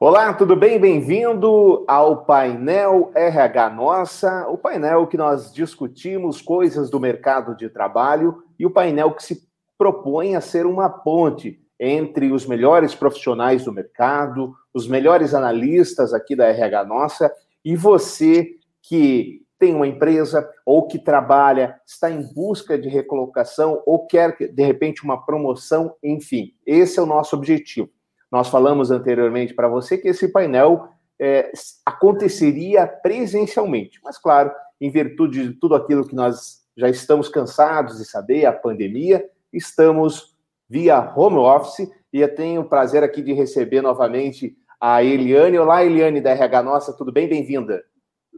Olá, tudo bem? Bem-vindo ao painel RH Nossa, o painel que nós discutimos coisas do mercado de trabalho e o painel que se propõe a ser uma ponte entre os melhores profissionais do mercado, os melhores analistas aqui da RH Nossa e você que tem uma empresa ou que trabalha, está em busca de recolocação ou quer, de repente, uma promoção, enfim. Esse é o nosso objetivo. Nós falamos anteriormente para você que esse painel é, aconteceria presencialmente, mas, claro, em virtude de tudo aquilo que nós já estamos cansados de saber, a pandemia, estamos via home office e eu tenho o prazer aqui de receber novamente a Eliane. Olá, Eliane da RH Nossa, tudo bem? Bem-vinda.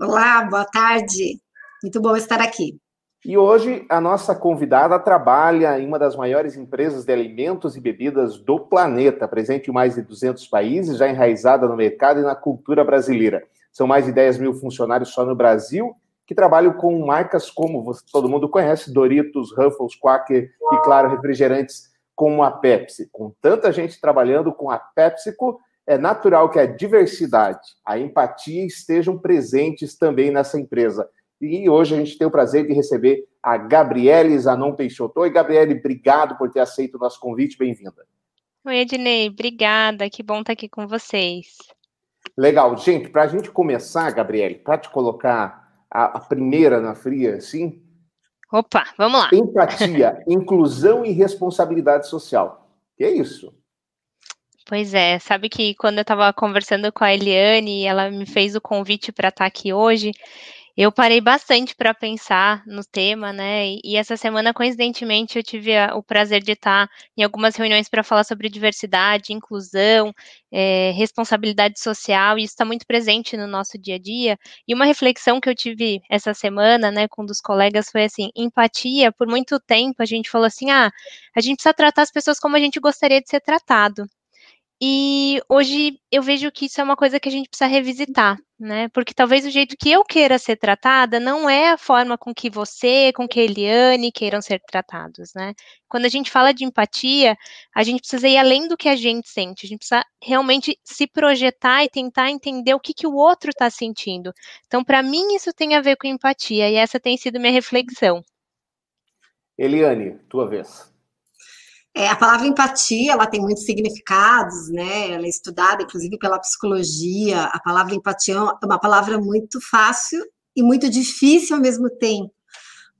Olá, boa tarde. Muito bom estar aqui. E hoje a nossa convidada trabalha em uma das maiores empresas de alimentos e bebidas do planeta, presente em mais de 200 países, já enraizada no mercado e na cultura brasileira. São mais de 10 mil funcionários só no Brasil que trabalham com marcas como todo mundo conhece, Doritos, Ruffles, Quaker e, claro, refrigerantes como a Pepsi. Com tanta gente trabalhando com a PepsiCo, é natural que a diversidade, a empatia estejam presentes também nessa empresa. E hoje a gente tem o prazer de receber a Gabriele Zanon Peixoto. Oi, Gabriele, obrigado por ter aceito o nosso convite. Bem-vinda. Oi, Ednei, obrigada. Que bom estar aqui com vocês. Legal. Gente, para a gente começar, Gabriele, para te colocar a, a, primeira na fria, assim. Opa, vamos lá. Empatia, inclusão e responsabilidade social. Que é isso? Pois é, sabe que quando eu estava conversando com a Eliane, ela me fez o convite para estar aqui hoje, eu parei bastante para pensar no tema, né? E, essa semana, coincidentemente, eu tive o prazer de estar em algumas reuniões para falar sobre diversidade, inclusão, é, responsabilidade social, e isso está muito presente no nosso dia a dia. E uma reflexão que eu tive essa semana, né, com um dos colegas foi assim: empatia. Por muito tempo a gente falou assim: ah, a gente precisa tratar as pessoas como a gente gostaria de ser tratado. E hoje eu vejo que isso é uma coisa que a gente precisa revisitar, né? Porque talvez o jeito que eu queira ser tratada não é a forma com que você, com que Eliane queiram ser tratados, né? Quando a gente fala de empatia, a gente precisa ir além do que a gente sente, a gente precisa realmente se projetar e tentar entender o que, que o outro está sentindo. Então, para mim, isso tem a ver com empatia, e essa tem sido minha reflexão. Eliane, tua vez. É, a palavra empatia, ela tem muitos significados, né? Ela é estudada, inclusive, pela psicologia. A palavra empatia é uma palavra muito fácil e muito difícil ao mesmo tempo,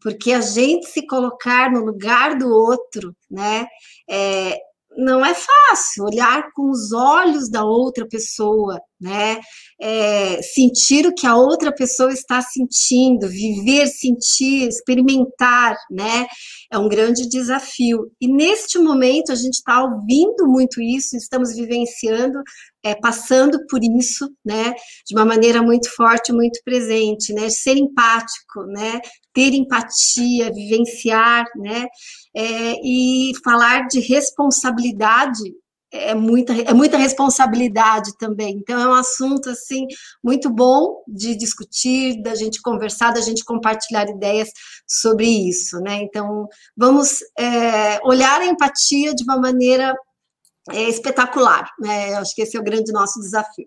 porque a gente se colocar no lugar do outro, né? É, não é fácil olhar com os olhos da outra pessoa, né? É, sentir o que a outra pessoa está sentindo, viver, sentir, experimentar, né? É um grande desafio. E neste momento a gente está ouvindo muito isso, estamos vivenciando, é, passando por isso, né? De uma maneira muito forte, muito presente, né? Ser empático, né? Ter empatia, vivenciar, né? É, e falar de responsabilidade é muita, é muita responsabilidade também. Então, é um assunto, assim, muito bom de discutir, da gente conversar, da gente compartilhar ideias sobre isso, né? Então, vamos é, olhar a empatia de uma maneira é, espetacular, né? Acho que esse é o grande nosso desafio.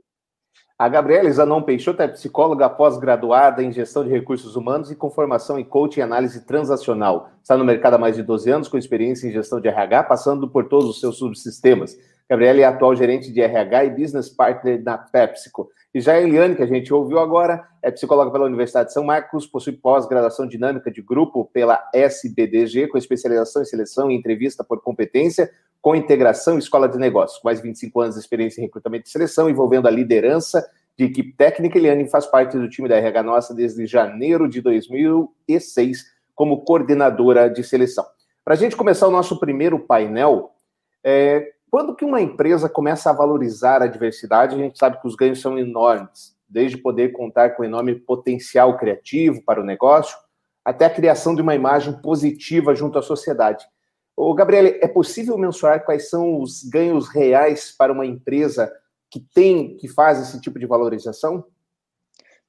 A Gabriela Zanon Peixoto é psicóloga pós-graduada em gestão de recursos humanos e com formação em coaching e análise transacional. Está no mercado há mais de 12 anos, com experiência em gestão de RH, passando por todos os seus subsistemas. Gabriela é atual gerente de RH e business partner da PepsiCo. E já a Eliane, que a gente ouviu agora, é psicóloga pela Universidade de São Marcos, possui pós-graduação dinâmica de grupo pela SBDG, com especialização em seleção e entrevista por competência, com integração escola de negócios. Com mais de 25 anos de experiência em recrutamento e seleção, envolvendo a liderança de equipe técnica, Eliane faz parte do time da RH Nossa desde janeiro de 2006, como coordenadora de seleção. Para a gente começar o nosso primeiro painel, é, quando que uma empresa começa a valorizar a diversidade, a gente sabe que os ganhos são enormes, desde poder contar com enorme potencial criativo para o negócio, até a criação de uma imagem positiva junto à sociedade. O Gabriele, é possível mensurar quais são os ganhos reais para uma empresa que tem, que faz esse tipo de valorização?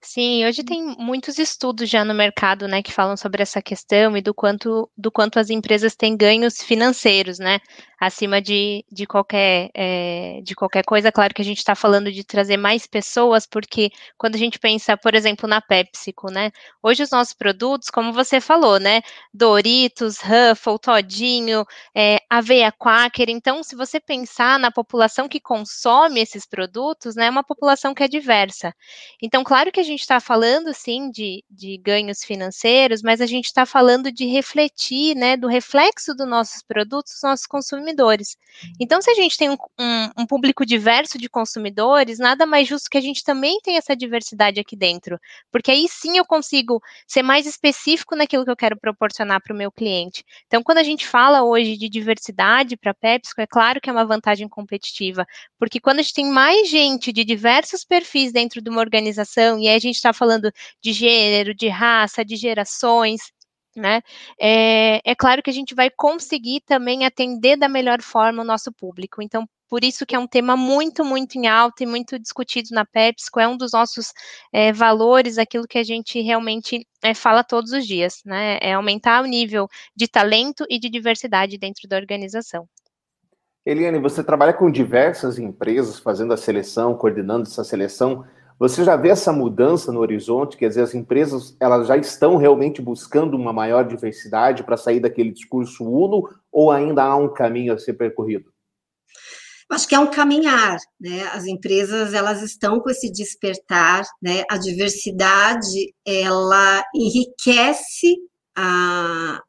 Sim, hoje tem muitos estudos já no mercado, né, que falam sobre essa questão e do quanto, do quanto as empresas têm ganhos financeiros, né, acima de, de, qualquer, é, de qualquer coisa. Claro que a gente está falando de trazer mais pessoas, porque quando a gente pensa, por exemplo, na PepsiCo, né, hoje os nossos produtos, como você falou, né, Doritos, Ruffle, Todinho, é, Aveia Quaker, então, se você pensar na população que consome esses produtos, né, é uma população que é diversa. Então, claro que a gente está falando, sim, de, de ganhos financeiros, mas a gente está falando de refletir, né, do reflexo dos nossos produtos, dos nossos consumidores. Então, se a gente tem um, um, um público diverso de consumidores, nada mais justo que a gente também tenha essa diversidade aqui dentro, porque aí sim eu consigo ser mais específico naquilo que eu quero proporcionar para o meu cliente. Então, quando a gente fala hoje de diversidade para a PepsiCo, é claro que é uma vantagem competitiva, porque quando a gente tem mais gente de diversos perfis dentro de uma organização, e a gente está falando de gênero, de raça, de gerações, né? É, é, claro que a gente vai conseguir também atender da melhor forma o nosso público. Então, por isso que é um tema muito, muito em alta e muito discutido na PepsiCo, é um dos nossos é, valores, aquilo que a gente realmente é, fala todos os dias, né? É aumentar o nível de talento e de diversidade dentro da organização. Eliane, você trabalha com diversas empresas fazendo a seleção, coordenando essa seleção. Você já vê essa mudança no horizonte, quer dizer, as empresas elas já estão realmente buscando uma maior diversidade para sair daquele discurso uno ou ainda há um caminho a ser percorrido? acho que é um caminhar, né? As empresas elas estão com esse despertar, né? A diversidade ela enriquece a,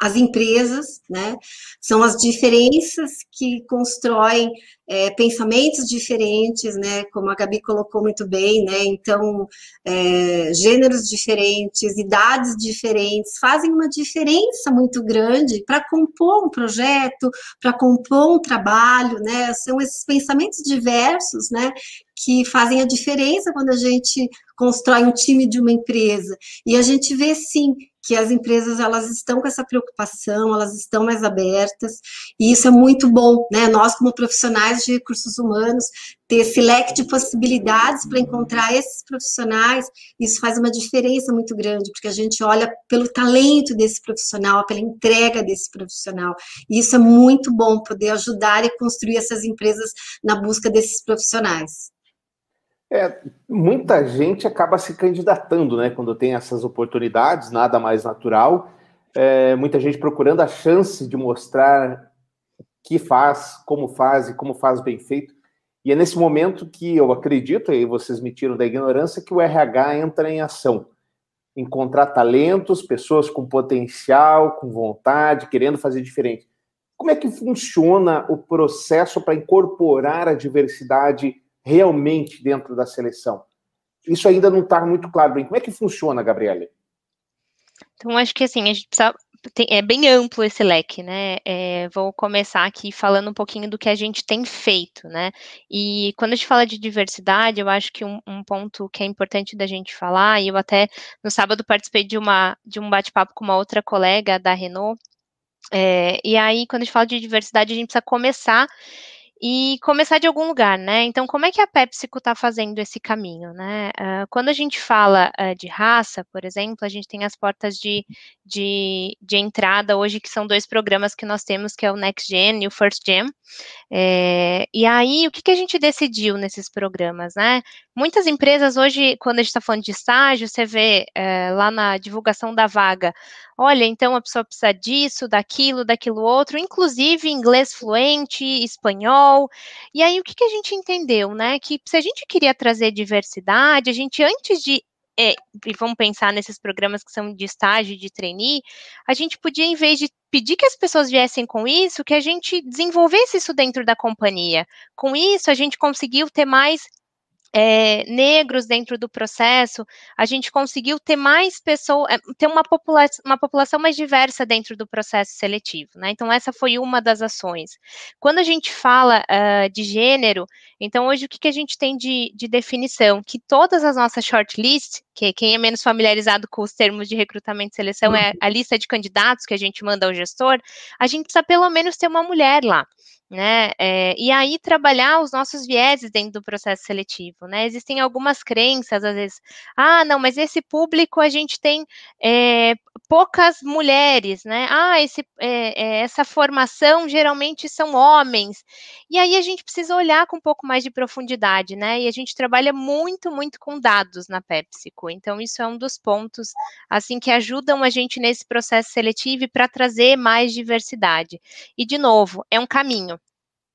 as empresas, né? São as diferenças que constroem é, pensamentos diferentes, né? Como a Gabi colocou muito bem, né? Então, é, gêneros diferentes, idades diferentes, fazem uma diferença muito grande para compor um projeto, para compor um trabalho, né? São esses pensamentos diversos, né? Que fazem a diferença quando a gente constrói um time de uma empresa. E a gente vê, sim, que as empresas elas estão com essa preocupação, elas estão mais abertas, e isso é muito bom, né? Nós, como profissionais de recursos humanos, ter esse leque de possibilidades para encontrar esses profissionais, isso faz uma diferença muito grande, porque a gente olha pelo talento desse profissional, pela entrega desse profissional, e isso é muito bom, poder ajudar e construir essas empresas na busca desses profissionais. É, muita gente acaba se candidatando, né? Quando tem essas oportunidades, nada mais natural. É, muita gente procurando a chance de mostrar o que faz, como faz e como faz bem feito. E é nesse momento que eu acredito, e vocês me tiram da ignorância, que o RH entra em ação. Encontrar talentos, pessoas com potencial, com vontade, querendo fazer diferente. Como é que funciona o processo para incorporar a diversidade realmente dentro da seleção? Isso ainda não está muito claro bem. Como é que funciona, Gabriele? Então, acho que assim, a gente precisa. É bem amplo esse leque, né? É, vou começar aqui falando um pouquinho do que a gente tem feito, né? E quando a gente fala de diversidade, eu acho que um, um ponto que é importante da gente falar, e eu até no sábado participei de, uma, de um bate-papo com uma outra colega da Renault, é, e aí, quando a gente fala de diversidade, a gente precisa começar e começar de algum lugar, né? Então, como é que a PepsiCo está fazendo esse caminho, né? Uh, quando a gente fala uh, de raça, por exemplo, a gente tem as portas de, de, de, entrada hoje, que são dois programas que nós temos, que é o Next Gen e o First Gen. É, e aí, o que, que a gente decidiu nesses programas, né? Muitas empresas hoje, quando a gente está falando de estágio, você vê é, lá na divulgação da vaga, olha, então a pessoa precisa disso, daquilo, daquilo outro, inclusive inglês fluente, espanhol. E aí, o que, que a gente entendeu, né? Que se a gente queria trazer diversidade, a gente, antes de é, e vamos pensar nesses programas que são de estágio, de trainee, a gente podia, em vez de pedir que as pessoas viessem com isso, que a gente desenvolvesse isso dentro da companhia. Com isso, a gente conseguiu ter mais é, negros dentro do processo, a gente conseguiu ter mais pessoas, é, ter uma, popula uma população mais diversa dentro do processo seletivo, né? Então, essa foi uma das ações. Quando a gente fala uh, de gênero, então hoje o que, que a gente tem de, de definição? Que todas as nossas shortlists que quem é menos familiarizado com os termos de recrutamento e seleção é a lista de candidatos que a gente manda ao gestor, a gente precisa pelo menos ter uma mulher lá né? É, e aí trabalhar os nossos vieses dentro do processo seletivo, né? Existem algumas crenças, às vezes, ah, não, mas esse público a gente tem é, poucas mulheres, né? Ah, esse, é, essa formação geralmente são homens. E aí a gente precisa olhar com um pouco mais de profundidade, né? E a gente trabalha muito, muito com dados na PepsiCo. Então, isso é um dos pontos, assim, que ajudam a gente nesse processo seletivo para trazer mais diversidade. E, de novo, é um caminho.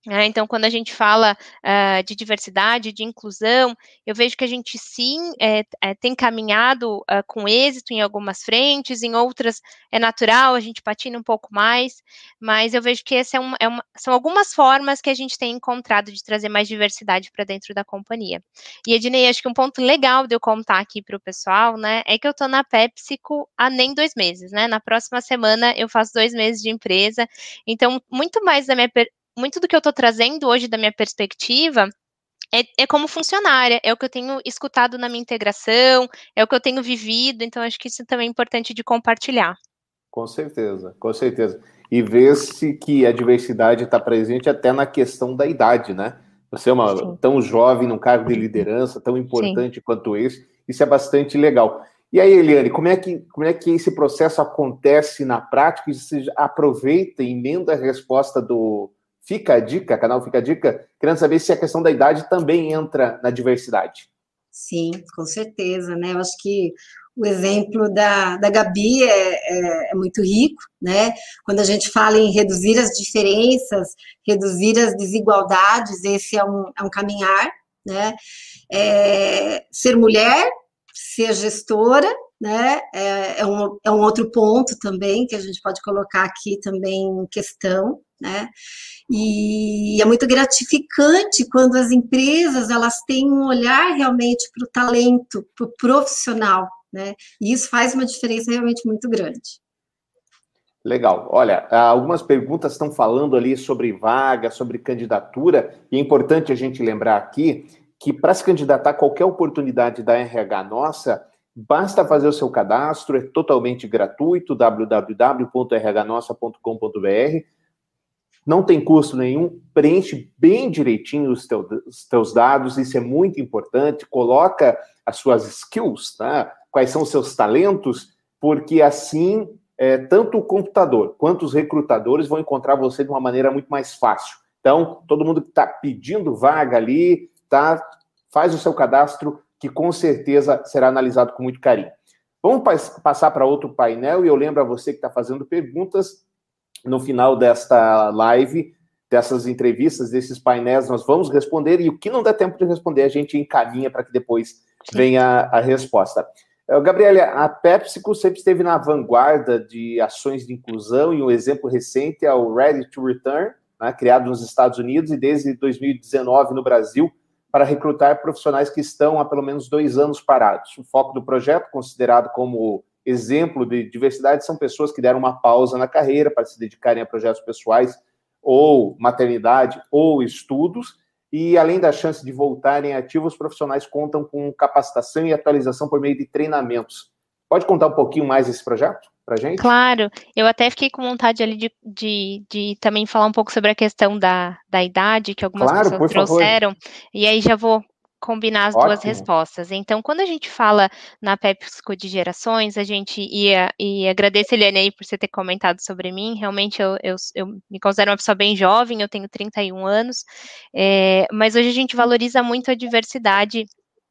É, então, quando a gente fala uh, de diversidade, de inclusão, eu vejo que a gente sim é, é, tem caminhado uh, com êxito em algumas frentes, em outras é natural, a gente patina um pouco mais, mas eu vejo que essa é uma, é uma, são algumas formas que a gente tem encontrado de trazer mais diversidade para dentro da companhia. E, Ednei, acho que um ponto legal de eu contar aqui para o pessoal, né, é que eu estou na PepsiCo há nem dois meses, né? Na próxima semana eu faço dois meses de empresa, então, muito mais da minha muito do que eu estou trazendo hoje da minha perspectiva é, é, como funcionária, é o que eu tenho escutado na minha integração, é o que eu tenho vivido, então acho que isso também é importante de compartilhar. Com certeza, com certeza. E ver-se que a diversidade está presente até na questão da idade, né? Você é uma Sim. tão jovem num cargo de liderança, tão importante Sim. quanto esse, isso é bastante legal. E aí, Eliane, como é que, como é que esse processo acontece na prática? Você aproveita e emenda a resposta do, Fica a dica, canal Fica a Dica, querendo saber se a questão da idade também entra na diversidade. Sim, com certeza, né? Eu acho que o exemplo da, da Gabi é, é, é, muito rico, né? Quando a gente fala em reduzir as diferenças, reduzir as desigualdades, esse é um, é um caminhar, né? É, ser mulher, ser gestora, né? É, é, um, é um outro ponto também que a gente pode colocar aqui também em questão, né? E é muito gratificante quando as empresas elas têm um olhar realmente para o talento, para o profissional, né? E isso faz uma diferença realmente muito grande. Legal. Olha, algumas perguntas estão falando ali sobre vaga, sobre candidatura, e é importante a gente lembrar aqui que para se candidatar a qualquer oportunidade da RH nossa, basta fazer o seu cadastro, é totalmente gratuito, www.rhnossa.com.br não tem custo nenhum, preenche bem direitinho os, teu, os teus dados, isso é muito importante, coloca as suas skills, tá? quais são os seus talentos, porque assim, é, tanto o computador quanto os recrutadores vão encontrar você de uma maneira muito mais fácil. Então, todo mundo que está pedindo vaga ali, tá, faz o seu cadastro, que com certeza será analisado com muito carinho. Vamos passar para outro painel e eu lembro a você que está fazendo perguntas no final desta live, dessas entrevistas, desses painéis, nós vamos responder, e o que não der tempo de responder, a gente encaminha para que depois venha a resposta. Eh, Gabriela, a PepsiCo sempre esteve na vanguarda de ações de inclusão e um exemplo recente é o Ready to Return, né, criado nos Estados Unidos e desde 2019 no Brasil, para recrutar profissionais que estão há pelo menos dois anos parados. O foco do projeto, considerado como exemplo de diversidade são pessoas que deram uma pausa na carreira para se dedicarem a projetos pessoais ou maternidade ou estudos, e além da chance de voltarem ativos, os profissionais contam com capacitação e atualização por meio de treinamentos. Pode contar um pouquinho mais desse projeto para gente? Claro, eu até fiquei com vontade ali de, de, de, também falar um pouco sobre a questão da, da idade que algumas claro, pessoas trouxeram, favor. e aí já vou combinar as Ótimo. duas respostas. Então, quando a gente fala na PepsiCo de gerações, a gente ia, e agradeço, Eliane, aí por você ter comentado sobre mim, realmente eu, eu, eu me considero uma pessoa bem jovem, eu tenho 31 anos, é, mas hoje a gente valoriza muito a diversidade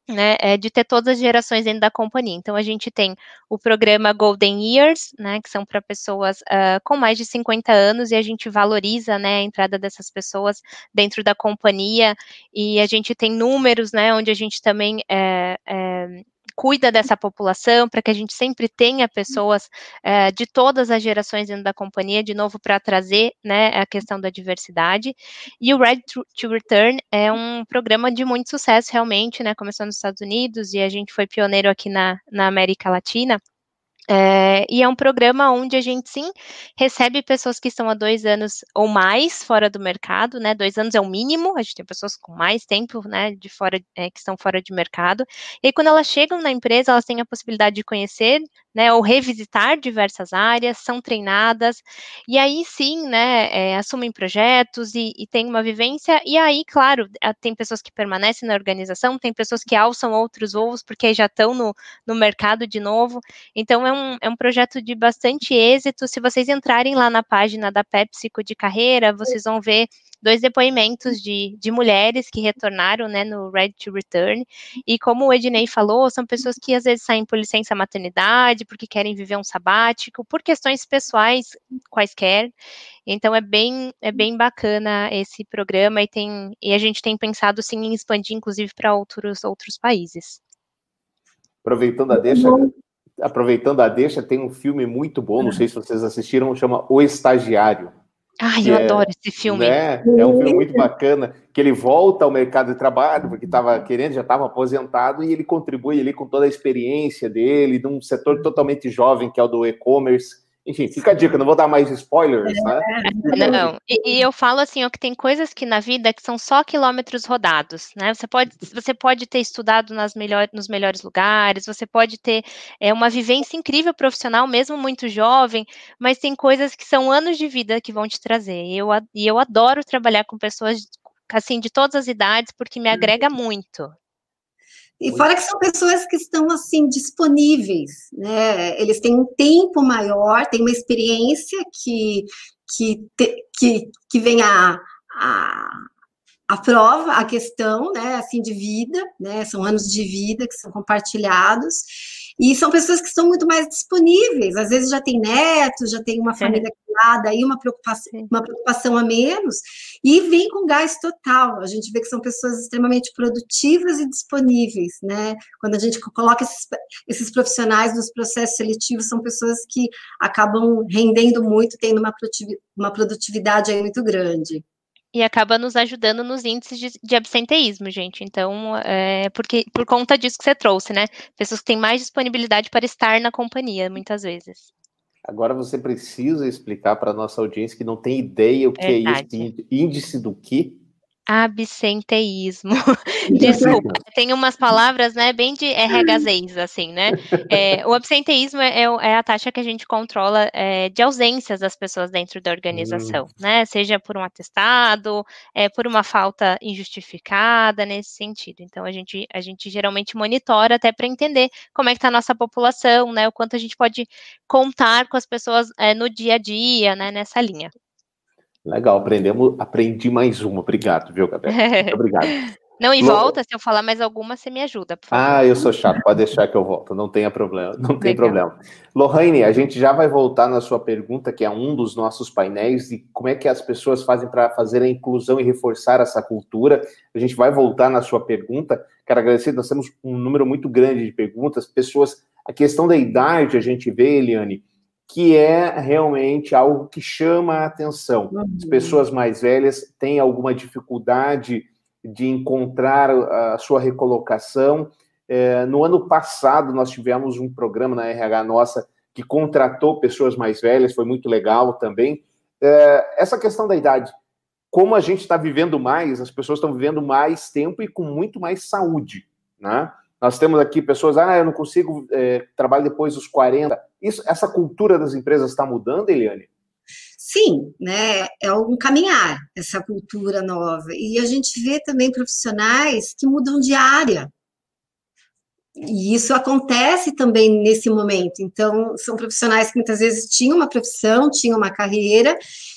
né, é de ter todas as gerações dentro da companhia. Então, a gente tem o programa Golden Years, né, que são para pessoas uh, com mais de 50 anos, e a gente valoriza, né, a entrada dessas pessoas dentro da companhia, e a gente tem números, né, onde a gente também é, é, cuida dessa população, para que a gente sempre tenha pessoas uh, de todas as gerações dentro da companhia, de novo, para trazer né, a questão da diversidade. E o Red to Return é um programa de muito sucesso, realmente, né? Começou nos Estados Unidos e a gente foi pioneiro aqui na, na América Latina. É, e é um programa onde a gente sim recebe pessoas que estão há dois anos ou mais fora do mercado, né? Dois anos é o mínimo, a gente tem pessoas com mais tempo, né? De fora, é, que estão fora de mercado. E aí, quando elas chegam na empresa, elas têm a possibilidade de conhecer, né? Ou revisitar diversas áreas, são treinadas, e aí sim, né? É, assumem projetos e, e têm uma vivência. E aí, claro, tem pessoas que permanecem na organização, tem pessoas que alçam outros voos porque já estão no, no mercado de novo. Então, é um, é um projeto de bastante êxito. Se vocês entrarem lá na página da PepsiCo de carreira, vocês vão ver dois depoimentos de, de mulheres que retornaram né, no Red to Return. E como o Ednei falou, são pessoas que às vezes saem por licença maternidade, porque querem viver um sabático, por questões pessoais quaisquer. Então é bem, é bem bacana esse programa e, tem, e a gente tem pensado sim em expandir, inclusive, para outros, outros países. Aproveitando a deixa, aproveitando a deixa, tem um filme muito bom, não sei se vocês assistiram, chama O Estagiário. Ai, eu é, adoro esse filme. Né, é um filme muito bacana, que ele volta ao mercado de trabalho, porque estava querendo, já estava aposentado, e ele contribui ali com toda a experiência dele, num setor totalmente jovem, que é o do e-commerce, enfim, fica a dica, não vou dar mais spoilers, né? É, não, e, e, eu falo assim, ó, que tem coisas que na vida que são só quilômetros rodados, né? Você pode, você pode ter estudado nas melhor, nos melhores lugares, você pode ter é, uma vivência incrível profissional, mesmo muito jovem, mas tem coisas que são anos de vida que vão te trazer. E eu, e eu adoro trabalhar com pessoas assim de todas as idades, porque me agrega muito. E fora que são pessoas que estão assim disponíveis, né? Eles têm um tempo maior, têm uma experiência que que que, que vem a, a, a prova, a questão, né? Assim de vida, né? São anos de vida que são compartilhados e são pessoas que estão muito mais disponíveis, às vezes já tem netos, já tem uma família criada, aí uma preocupação, uma preocupação a menos, e vem com gás total. A gente vê que são pessoas extremamente produtivas e disponíveis, né? Quando a gente coloca esses, esses profissionais nos processos seletivos, são pessoas que acabam rendendo muito, tendo uma produtividade, uma produtividade aí muito grande e acaba nos ajudando nos índices de, de absenteísmo, gente. Então, é, porque por conta disso que você trouxe, né? Pessoas que têm mais disponibilidade para estar na companhia, muitas vezes. Agora você precisa explicar para a nossa audiência que não tem ideia o que Verdade. é isso, índice do que? Absenteísmo. Desculpa, tem umas palavras, né, bem de RHZs, assim, né? É, o absenteísmo é, é, a taxa que a gente controla é, de ausências das pessoas dentro da organização, hum. né? Seja por um atestado, é, por uma falta injustificada, nesse sentido. Então, a gente, a gente geralmente monitora até para entender como é que está a nossa população, né? O quanto a gente pode contar com as pessoas é, no dia a dia, né, nessa linha. Legal, aprendemos, aprendi mais uma. Obrigado, viu, Gabriel? Muito obrigado. Não, e volta, se eu falar mais alguma, você me ajuda, por favor. Ah, eu sou chato, pode deixar que eu volto, não tenha problema, não tem problema. Lohane, a gente já vai voltar na sua pergunta, que é um dos nossos painéis, de como é que as pessoas fazem para fazer a inclusão e reforçar essa cultura. A gente vai voltar na sua pergunta. Quero agradecer, nós temos um número muito grande de perguntas, pessoas. A questão da idade, a gente vê, Eliane, que é realmente algo que chama a atenção. As uhum. pessoas mais velhas têm alguma dificuldade de encontrar a sua recolocação. É, no ano passado, nós tivemos um programa na RH nossa que contratou pessoas mais velhas, foi muito legal também. É, essa questão da idade, como a gente está vivendo mais, as pessoas estão vivendo mais tempo e com muito mais saúde, né? Nós temos aqui pessoas, ah, eu não consigo é, trabalhar depois dos 40. Isso, essa cultura das empresas está mudando, Eliane? Sim, né? É um caminhar essa cultura nova. E a gente vê também profissionais que mudam de área. E isso acontece também nesse momento. Então, são profissionais que muitas vezes tinham uma profissão, tinham uma carreira,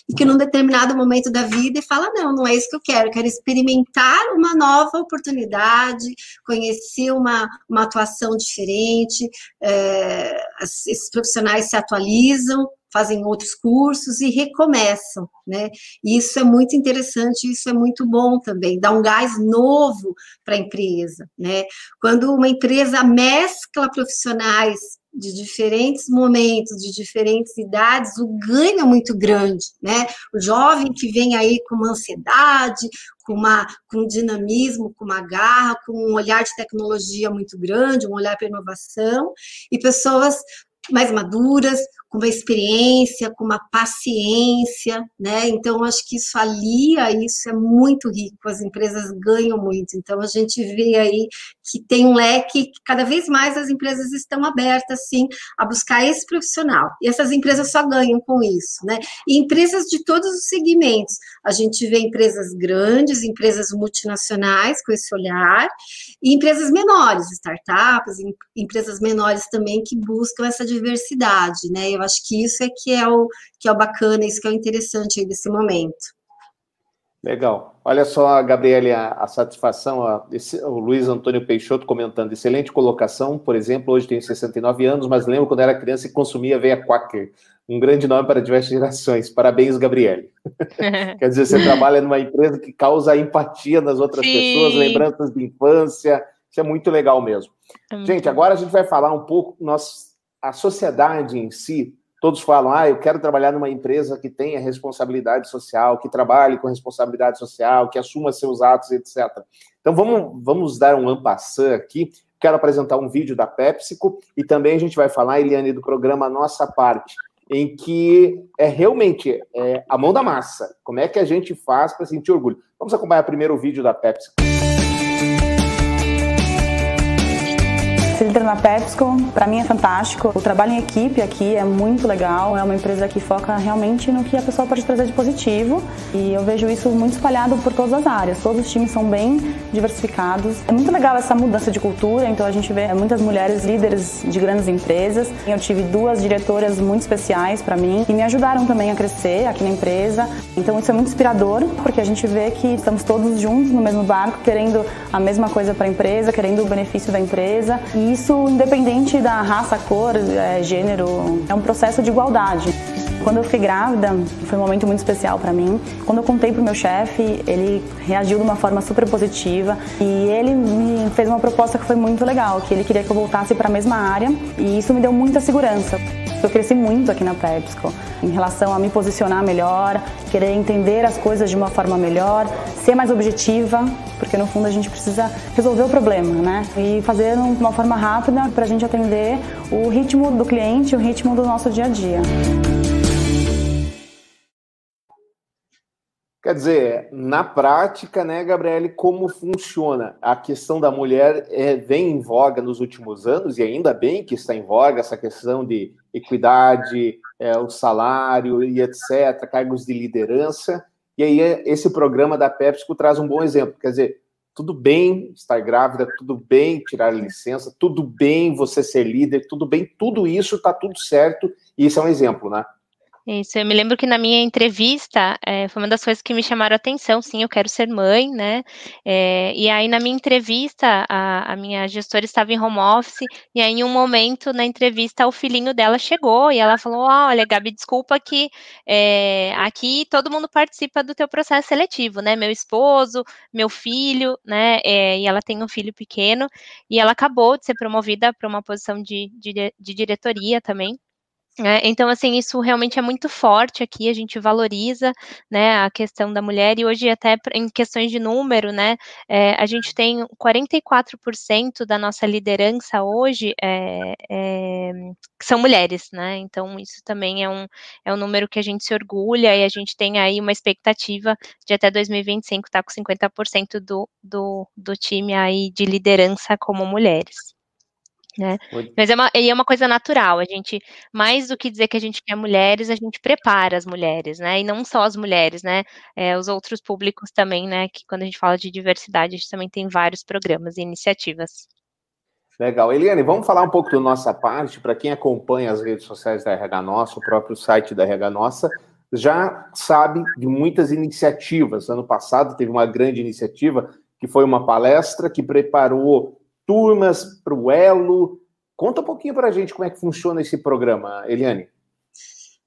e que num determinado momento da vida fala: não, não é isso que eu quero, eu quero experimentar uma nova oportunidade, conhecer uma, uma atuação diferente. É, esses profissionais se atualizam, fazem outros cursos e recomeçam, né? E isso é muito interessante, isso é muito bom também, dá um gás novo para a empresa, né? Quando uma empresa mescla profissionais de diferentes momentos, de diferentes idades, o ganho é muito grande, né? O jovem que vem aí com uma ansiedade, com, uma, com um dinamismo, com uma garra, com um olhar de tecnologia muito grande, um olhar para inovação, e pessoas mais maduras, com uma experiência, com uma paciência, né? Então, acho que isso alia, isso é muito rico, as empresas ganham muito. Então, a gente vê aí que tem um leque, que cada vez mais as empresas estão abertas, sim, a buscar esse profissional. E essas empresas só ganham com isso, né? E empresas de todos os segmentos. A gente vê empresas grandes, empresas multinacionais com esse olhar, e empresas menores, startups, empresas menores também que buscam essa diversidade, né? Eu acho que isso é que é o que é o bacana, isso que é o interessante aí desse momento. Legal. Olha só, Gabriele, a, a satisfação, a, esse, o Luiz Antônio Peixoto comentando, excelente colocação, por exemplo, hoje tenho 69 anos, mas lembro quando era criança e consumia veia Quaker, um grande nome para diversas gerações. Parabéns, Gabriele. Quer dizer, você trabalha numa empresa que causa empatia nas outras Sim. pessoas, lembranças de infância, isso é muito legal mesmo. É gente, agora a gente vai falar um pouco, nós, a sociedade em si todos falam, ah, eu quero trabalhar numa empresa que tenha responsabilidade social, que trabalhe com responsabilidade social, que assuma seus atos, etc. Então vamos, vamos dar um ampassã aqui. Quero apresentar um vídeo da PepsiCo e também a gente vai falar, Eliane, do programa Nossa Parte, em que é realmente é, a mão da massa. Como é que a gente faz para sentir orgulho? Vamos acompanhar primeiro o vídeo da PepsiCo. Líder na PepsiCo, para mim é fantástico. O trabalho em equipe aqui é muito legal. É uma empresa que foca realmente no que a pessoa pode trazer de positivo. E eu vejo isso muito espalhado por todas as áreas. Todos os times são bem diversificados. É muito legal essa mudança de cultura. Então a gente vê muitas mulheres líderes de grandes empresas. Eu tive duas diretoras muito especiais para mim e me ajudaram também a crescer aqui na empresa. Então isso é muito inspirador porque a gente vê que estamos todos juntos no mesmo barco, querendo a mesma coisa para a empresa, querendo o benefício da empresa. E isso independente da raça, cor, é, gênero, é um processo de igualdade. Quando eu fiquei grávida, foi um momento muito especial para mim. Quando eu contei pro meu chefe, ele reagiu de uma forma super positiva e ele me fez uma proposta que foi muito legal, que ele queria que eu voltasse para a mesma área e isso me deu muita segurança. Eu cresci muito aqui na PepsiCo em relação a me posicionar melhor, querer entender as coisas de uma forma melhor, ser mais objetiva, porque no fundo a gente precisa resolver o problema, né? E fazer de uma forma rápida para a gente atender o ritmo do cliente, o ritmo do nosso dia a dia. Quer dizer, na prática, né, Gabriele, como funciona? A questão da mulher é, vem em voga nos últimos anos, e ainda bem que está em voga essa questão de equidade, é, o salário e etc., cargos de liderança. E aí, esse programa da PepsiCo traz um bom exemplo. Quer dizer, tudo bem estar grávida, tudo bem tirar licença, tudo bem você ser líder, tudo bem, tudo isso está tudo certo, e isso é um exemplo, né? Isso, eu me lembro que na minha entrevista é, foi uma das coisas que me chamaram a atenção. Sim, eu quero ser mãe, né? É, e aí, na minha entrevista, a, a, minha gestora estava em home office, e aí, em um momento na entrevista, o filhinho dela chegou e ela falou: Olha, Gabi, desculpa que é, aqui todo mundo participa do teu processo seletivo, né? Meu esposo, meu filho, né? e ela tem um filho pequeno, e ela acabou de ser promovida para uma posição de, de, de diretoria também. É, então, assim, isso realmente é muito forte aqui, a gente valoriza, né, a questão da mulher, e hoje até em questões de número, né, é, a gente tem 44% da nossa liderança hoje é, são mulheres, né, então isso também é um, é um número que a gente se orgulha, e a gente tem aí uma expectativa de até 2025 estar tá com 50% do, do, do time aí de liderança como mulheres. Né? Mas é uma, é uma coisa natural. A gente, mais do que dizer que a gente quer mulheres, a gente prepara as mulheres, né? E não só as mulheres, né? É, os outros públicos também, né? Que quando a gente fala de diversidade, a gente também tem vários programas e iniciativas. Legal. Eliane, vamos falar um pouco da nossa parte. Para quem acompanha as redes sociais da RH Nossa, o próprio site da RH Nossa, já sabe de muitas iniciativas. Ano passado teve uma grande iniciativa que foi uma palestra que preparou turmas para o Elo. Conta um pouquinho para a gente como é que funciona esse programa, Eliane.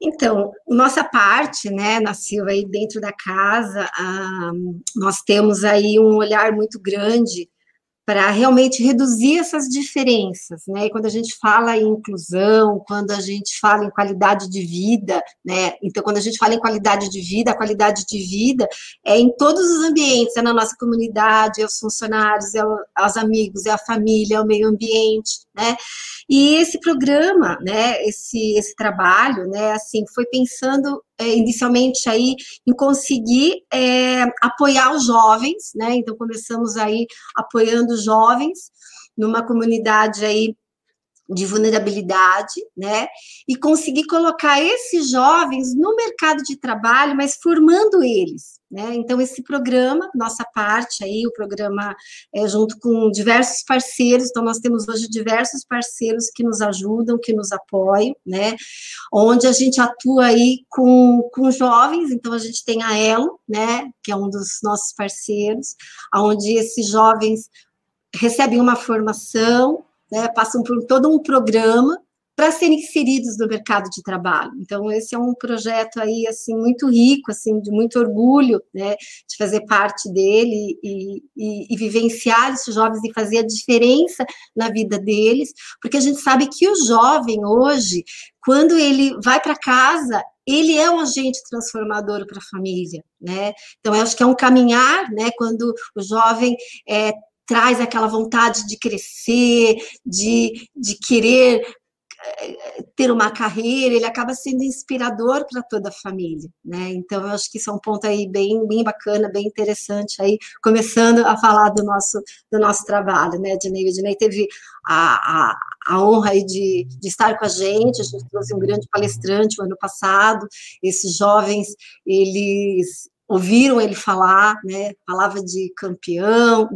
Então, nossa parte, né, na Silva, aí dentro da casa, ah, nós temos aí um olhar muito grande para realmente reduzir essas diferenças, né? E quando a gente fala em inclusão, quando a gente fala em qualidade de vida, né? Então, quando a gente fala em qualidade de vida, a qualidade de vida é em todos os ambientes, é na nossa comunidade, é os funcionários, é os amigos, é a família, é o meio ambiente, né? E esse programa, né? Esse esse trabalho, né? Assim, foi pensando é, inicialmente aí em conseguir é, apoiar os jovens, né? Então começamos aí apoiando os jovens numa comunidade aí de vulnerabilidade, né? E conseguir colocar esses jovens no mercado de trabalho, mas formando eles, né? Então esse programa, nossa parte aí, o programa é junto com diversos parceiros, então nós temos hoje diversos parceiros que nos ajudam, que nos apoiam, né? Onde a gente atua aí com, com jovens, então a gente tem a Elo, né? Que é um dos nossos parceiros, onde esses jovens recebem uma formação, né, passam por todo um programa para serem inseridos no mercado de trabalho. Então, esse é um projeto aí, assim, muito rico, assim, de muito orgulho, né, de fazer parte dele e, e, e vivenciar esses jovens e fazer a diferença na vida deles, porque a gente sabe que o jovem hoje, quando ele vai para casa, ele é um agente transformador para a família, né? Então, eu acho que é um caminhar, né? Quando o jovem é, traz aquela vontade de crescer, de, de querer ter uma carreira, ele acaba sendo inspirador para toda a família, né? Então, eu acho que isso é um ponto aí bem, bem bacana, bem interessante aí, começando a falar do nosso, do nosso trabalho, né, Ednei? O Ednei teve a, a, a honra aí de, de estar com a gente, a gente trouxe um grande palestrante o ano passado, esses jovens, eles ouviram ele falar, né, falava de campeão,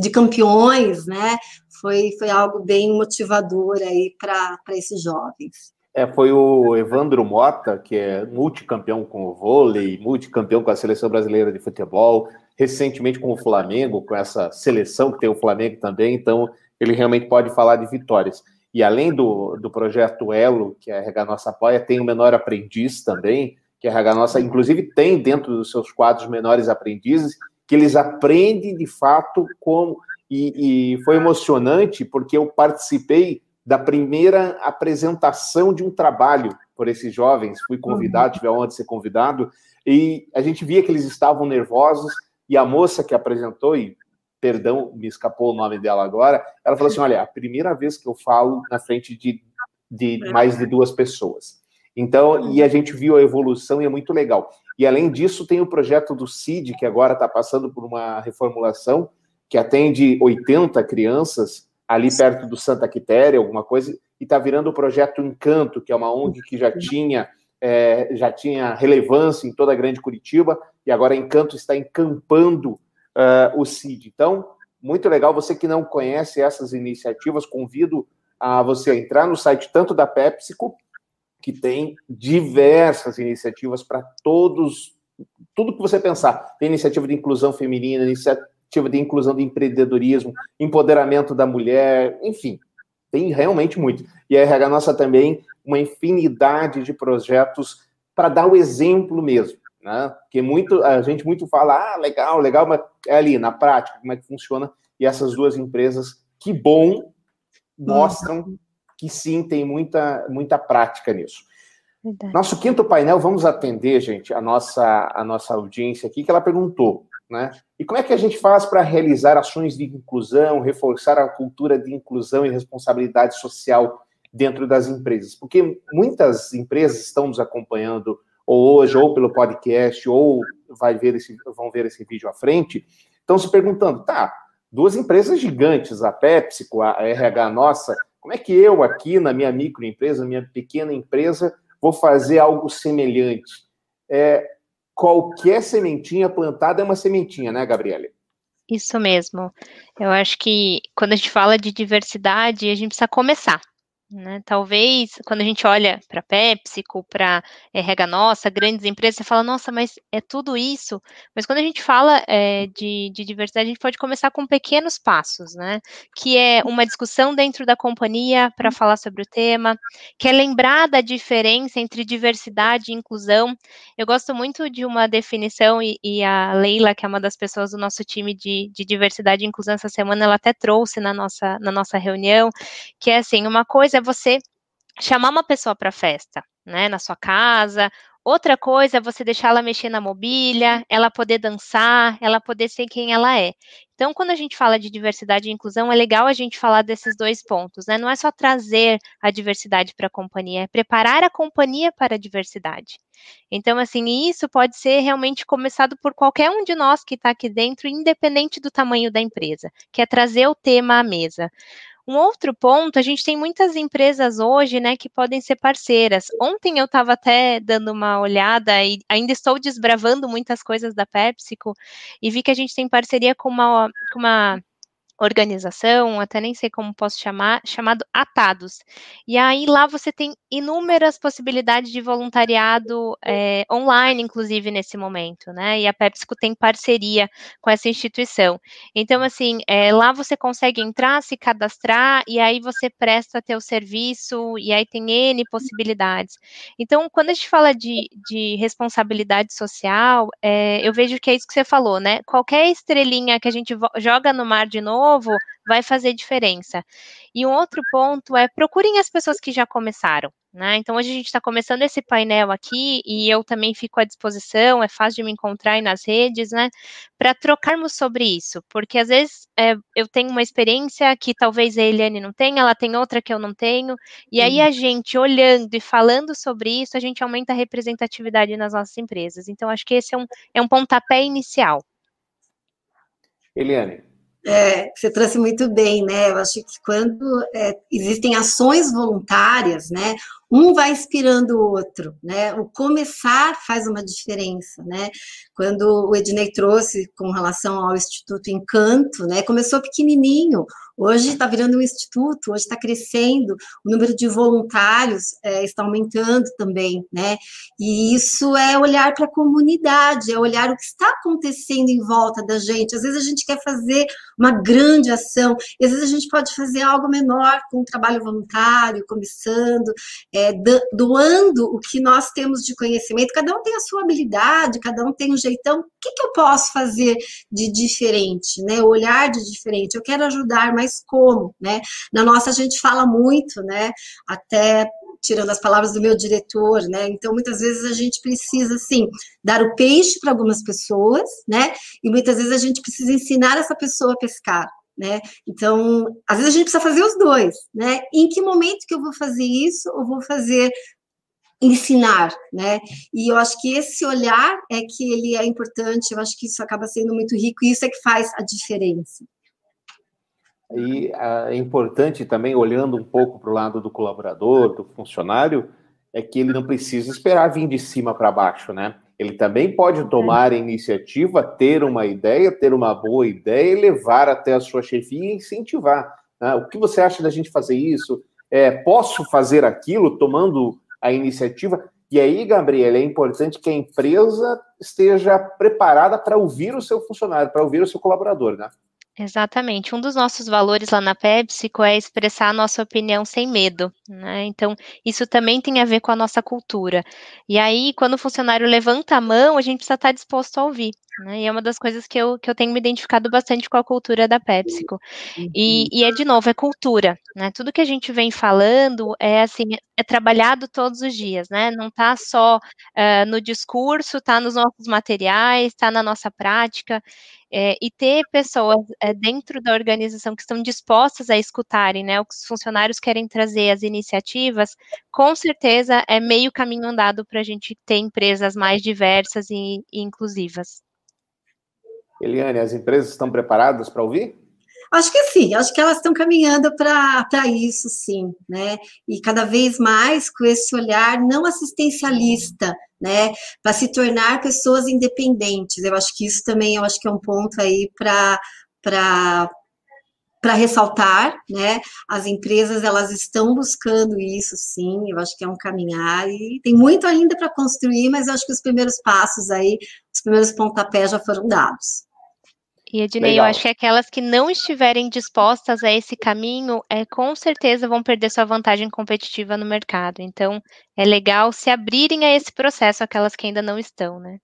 de campeões, né? Foi, foi algo bem motivador aí para esses jovens. É, foi o Evandro Mota, que é multicampeão com o vôlei, multicampeão com a seleção brasileira de futebol, recentemente com o Flamengo, com essa seleção que tem o Flamengo também, então ele realmente pode falar de vitórias. E além do, do projeto Elo, que a RH Nossa apoia, tem o Menor Aprendiz também, que a RH Nossa, inclusive, tem dentro dos seus quadros menores aprendizes, que eles aprendem de fato como. E, e foi emocionante porque eu participei da primeira apresentação de um trabalho por esses jovens. Fui convidado, uhum. tive a honra de ser convidado, e a gente via que eles estavam nervosos. E a moça que apresentou, e perdão, me escapou o nome dela agora, ela falou assim: Olha, é a primeira vez que eu falo na frente de, de mais de duas pessoas. Então, e a gente viu a evolução e é muito legal. E além disso, tem o projeto do CID, que agora está passando por uma reformulação, que atende 80 crianças ali perto do Santa Quitéria, alguma coisa, e está virando o projeto Encanto, que é uma ONG que já tinha, é, já tinha relevância em toda a grande Curitiba, e agora Encanto está encampando uh, o CID. Então, muito legal. Você que não conhece essas iniciativas, convido a você entrar no site tanto da PepsiCo que tem diversas iniciativas para todos, tudo que você pensar. Tem iniciativa de inclusão feminina, iniciativa de inclusão de empreendedorismo, empoderamento da mulher, enfim, tem realmente muito. E a RH Nossa também, uma infinidade de projetos para dar o exemplo mesmo, né? Porque muito, a gente muito fala, ah, legal, legal, mas é ali, na prática, como é que funciona. E essas duas empresas, que bom, mostram que sim, tem muita, muita prática nisso. Verdade. Nosso quinto painel, vamos atender, gente, a nossa, a nossa audiência aqui, que ela perguntou, né? E como é que a gente faz para realizar ações de inclusão, reforçar a cultura de inclusão e responsabilidade social dentro das empresas? Porque muitas empresas estão nos acompanhando ou hoje, ou pelo podcast, ou vai ver esse, vão ver esse vídeo à frente, estão se perguntando, tá, duas empresas gigantes, a PepsiCo, a RH nossa, como é que eu aqui na minha microempresa, minha pequena empresa, vou fazer algo semelhante? É, qualquer sementinha plantada é uma sementinha, né, Gabriela? Isso mesmo. Eu acho que quando a gente fala de diversidade, a gente precisa começar. Né? Talvez, quando a gente olha para PepsiCo, para RH Nossa, grandes empresas, você fala, nossa, mas é tudo isso. Mas quando a gente fala é, de, de, diversidade, a gente pode começar com pequenos passos, né? Que é uma discussão dentro da companhia para falar sobre o tema, que é lembrar da diferença entre diversidade e inclusão. Eu gosto muito de uma definição, e, e a Leila, que é uma das pessoas do nosso time de, de diversidade e inclusão essa semana, ela até trouxe na nossa, na nossa reunião, que é assim, uma coisa é você chamar uma pessoa para festa, né, na sua casa. Outra coisa é você deixar ela mexer na mobília, ela poder dançar, ela poder ser quem ela é. Então, quando a gente fala de diversidade e inclusão, é legal a gente falar desses dois pontos, né? Não é só trazer a diversidade para a companhia, é preparar a companhia para a diversidade. Então, assim, isso pode ser realmente começado por qualquer um de nós que está aqui dentro, independente do tamanho da empresa, que é trazer o tema à mesa. Um outro ponto, a gente tem muitas empresas hoje, né, que podem ser parceiras. Ontem eu estava até dando uma olhada e ainda estou desbravando muitas coisas da PepsiCo e vi que a gente tem parceria com uma, com uma organização, até nem sei como posso chamar, chamado Atados. E aí lá você tem inúmeras possibilidades de voluntariado é, online, inclusive nesse momento, né? E a PepsiCo tem parceria com essa instituição. Então, assim, é, lá você consegue entrar, se cadastrar, e aí você presta teu serviço, e aí tem N possibilidades. Então, quando a gente fala de, de responsabilidade social, é, eu vejo que é isso que você falou, né? Qualquer estrelinha que a gente joga no mar de novo, novo vai fazer diferença. E um outro ponto é procurem as pessoas que já começaram. Né? Então, hoje a gente está começando esse painel aqui e eu também fico à disposição, é fácil de me encontrar aí nas redes, né? Para trocarmos sobre isso, porque às vezes é, eu tenho uma experiência que talvez a Eliane não tenha, ela tem outra que eu não tenho, e aí a gente olhando e falando sobre isso, a gente aumenta a representatividade nas nossas empresas. Então, acho que esse é um, é um pontapé inicial. Eliane, é, você trouxe muito bem, né? Eu acho que quando é, existem ações voluntárias, né? Um vai inspirando o outro, né? O começar faz uma diferença, né? Quando o Ednei trouxe com relação ao Instituto Encanto, né? Começou pequenininho, Hoje está virando um instituto, hoje está crescendo, o número de voluntários é, está aumentando também, né? E isso é olhar para a comunidade, é olhar o que está acontecendo em volta da gente. Às vezes a gente quer fazer uma grande ação, às vezes a gente pode fazer algo menor com um trabalho voluntário, começando, doando o que nós temos de conhecimento. Cada um tem a sua habilidade, cada um tem um jeitão. O que, que eu posso fazer de diferente, né? Olhar de diferente. Eu quero ajudar, mas como, né? Na nossa a gente fala muito, né? Até tirando as palavras do meu diretor, né? Então, muitas vezes a gente precisa, assim, dar o peixe para algumas pessoas, né? E muitas vezes a gente precisa ensinar essa pessoa a pescar, né? Então, às vezes a gente precisa fazer os dois, né? Em que momento que eu vou fazer isso ou vou fazer ensinar, né? E eu acho que esse olhar é que ele é importante, eu acho que isso acaba sendo muito rico e isso é que faz a diferença. E ah, é importante também, olhando um pouco para o lado do colaborador, do funcionário, é que ele não precisa esperar vir de cima para baixo, né? Ele também pode tomar a iniciativa, ter uma ideia, ter uma boa ideia e levar até a sua chefia e incentivar. Né? O que você acha da gente fazer isso? É, posso fazer aquilo tomando a iniciativa? E aí, Gabriel, é importante que a empresa esteja preparada para ouvir o seu funcionário, para ouvir o seu colaborador, né? Exatamente. Um dos nossos valores lá na PepsiCo é expressar a nossa opinião sem medo, né? Então, isso também tem a ver com a nossa cultura. E aí, quando o funcionário levanta a mão, a gente precisa estar disposto a ouvir. Né? E é uma das coisas que eu, que eu tenho me identificado bastante com a cultura da PepsiCo. E, e é, de novo, é cultura. Né? Tudo que a gente vem falando é assim, é trabalhado todos os dias, né? Não está só uh, no discurso, está nos nossos materiais, está na nossa prática. É, e ter pessoas é, dentro da organização que estão dispostas a escutarem, né, o que os funcionários querem trazer, as iniciativas, com certeza é meio caminho andado para a gente ter empresas mais diversas e, e inclusivas. Eliane, as empresas estão preparadas para ouvir? Acho que sim, acho que elas estão caminhando para isso, sim, né? E cada vez mais com esse olhar não assistencialista, né? Para se tornar pessoas independentes. Eu acho que isso também eu acho que é um ponto aí para para ressaltar, né? As empresas elas estão buscando isso, sim. Eu acho que é um caminhar e tem muito ainda para construir, mas eu acho que os primeiros passos aí, os primeiros pontapés já foram dados. E Ednei, eu acho que aquelas que não estiverem dispostas a esse caminho, é, com certeza vão perder sua vantagem competitiva no mercado. Então, é legal se abrirem a esse processo, aquelas que ainda não estão, né?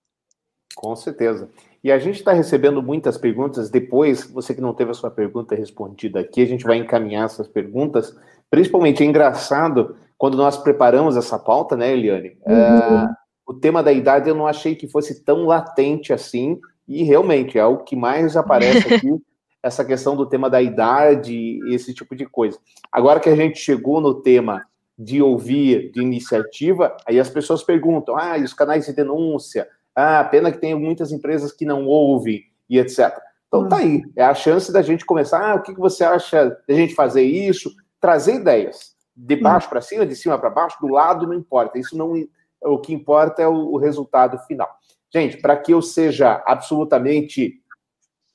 Com certeza. E a gente está recebendo muitas perguntas. Depois, você que não teve a sua pergunta respondida aqui, a gente vai encaminhar essas perguntas. Principalmente é engraçado quando nós preparamos essa pauta, né, Eliane? Uhum. Uh, o tema da idade eu não achei que fosse tão latente assim, e realmente é o que mais aparece aqui, essa questão do tema da idade, esse tipo de coisa. Agora que a gente chegou no tema de ouvir, de iniciativa, aí as pessoas perguntam: ah, e os canais de denúncia? Ah, pena que tem muitas empresas que não ouvem e etc. Então tá aí, é a chance da gente começar. Ah, o que, você acha da gente fazer isso? Trazer ideias de baixo para cima, de cima para baixo, do lado não importa. Isso não o que importa é o, o resultado final. Gente, para que eu seja absolutamente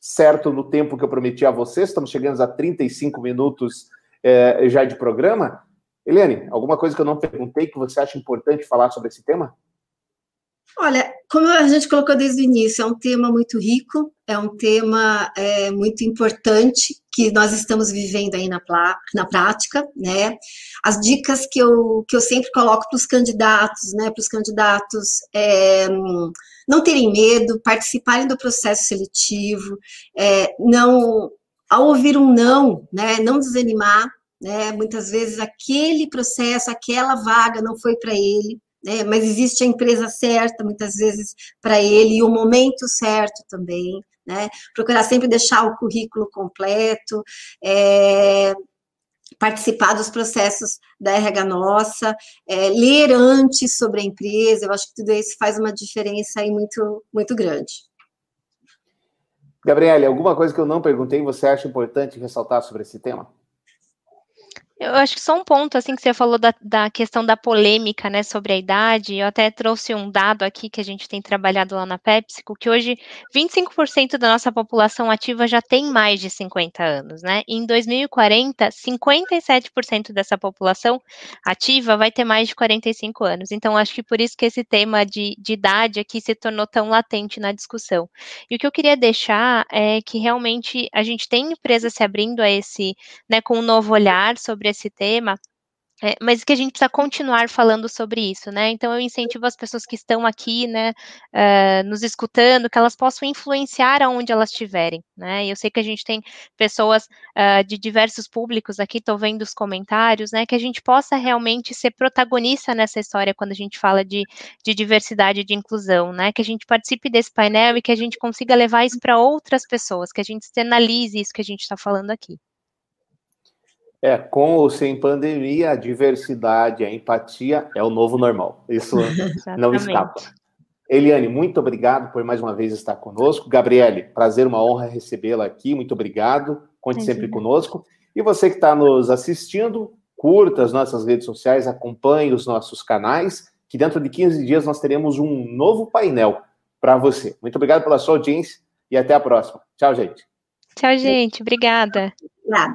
certo no tempo que eu prometi a vocês, estamos chegando a 35 minutos é, já de programa. Eliane, alguma coisa que eu não perguntei que você acha importante falar sobre esse tema? Olha, como a gente colocou desde o início, é um tema muito rico, é um tema é, muito importante que nós estamos vivendo aí na, na prática, né? As dicas que eu, que eu sempre coloco para os candidatos, né? Para os candidatos é, não terem medo, participarem do processo seletivo, é, não, ao ouvir um não, né? Não desanimar, né? Muitas vezes aquele processo, aquela vaga não foi para ele, né? mas existe a empresa certa, muitas vezes, para ele, e o momento certo também. Né? Procurar sempre deixar o currículo completo, é, participar dos processos da RH Nossa, é, ler antes sobre a empresa, eu acho que tudo isso faz uma diferença aí muito, muito grande. Gabriele, alguma coisa que eu não perguntei, você acha importante ressaltar sobre esse tema? Eu acho que só um ponto, assim, que você falou da, da, questão da polêmica, né, sobre a idade, eu até trouxe um dado aqui que a gente tem trabalhado lá na PepsiCo, que hoje 25% da nossa população ativa já tem mais de 50 anos, né, e em 2040, 57% dessa população ativa vai ter mais de 45 anos, então acho que por isso que esse tema de, de idade aqui se tornou tão latente na discussão. E o que eu queria deixar é que realmente a gente tem empresas se abrindo a esse, né, com um novo olhar sobre esse tema, é, mas que a gente precisa continuar falando sobre isso, né? Então eu incentivo as pessoas que estão aqui, né, uh, nos escutando, que elas possam influenciar aonde elas estiverem, né? Eu sei que a gente tem pessoas uh, de diversos públicos aqui, estou vendo os comentários, né? Que a gente possa realmente ser protagonista nessa história quando a gente fala de, de diversidade e de inclusão, né? Que a gente participe desse painel e que a gente consiga levar isso para outras pessoas, que a gente externalize isso que a gente está falando aqui. É, com ou sem pandemia, a diversidade, a empatia é o novo normal. Isso não escapa. Eliane, muito obrigado por mais uma vez estar conosco. Gabriele, prazer, uma honra recebê-la aqui. Muito obrigado. Conte Imagina. sempre conosco. E você que está nos assistindo, curta as nossas redes sociais, acompanhe os nossos canais, que dentro de 15 dias nós teremos um novo painel para você. Muito obrigado pela sua audiência e até a próxima. Tchau, gente. Tchau, gente. Obrigada. Nada.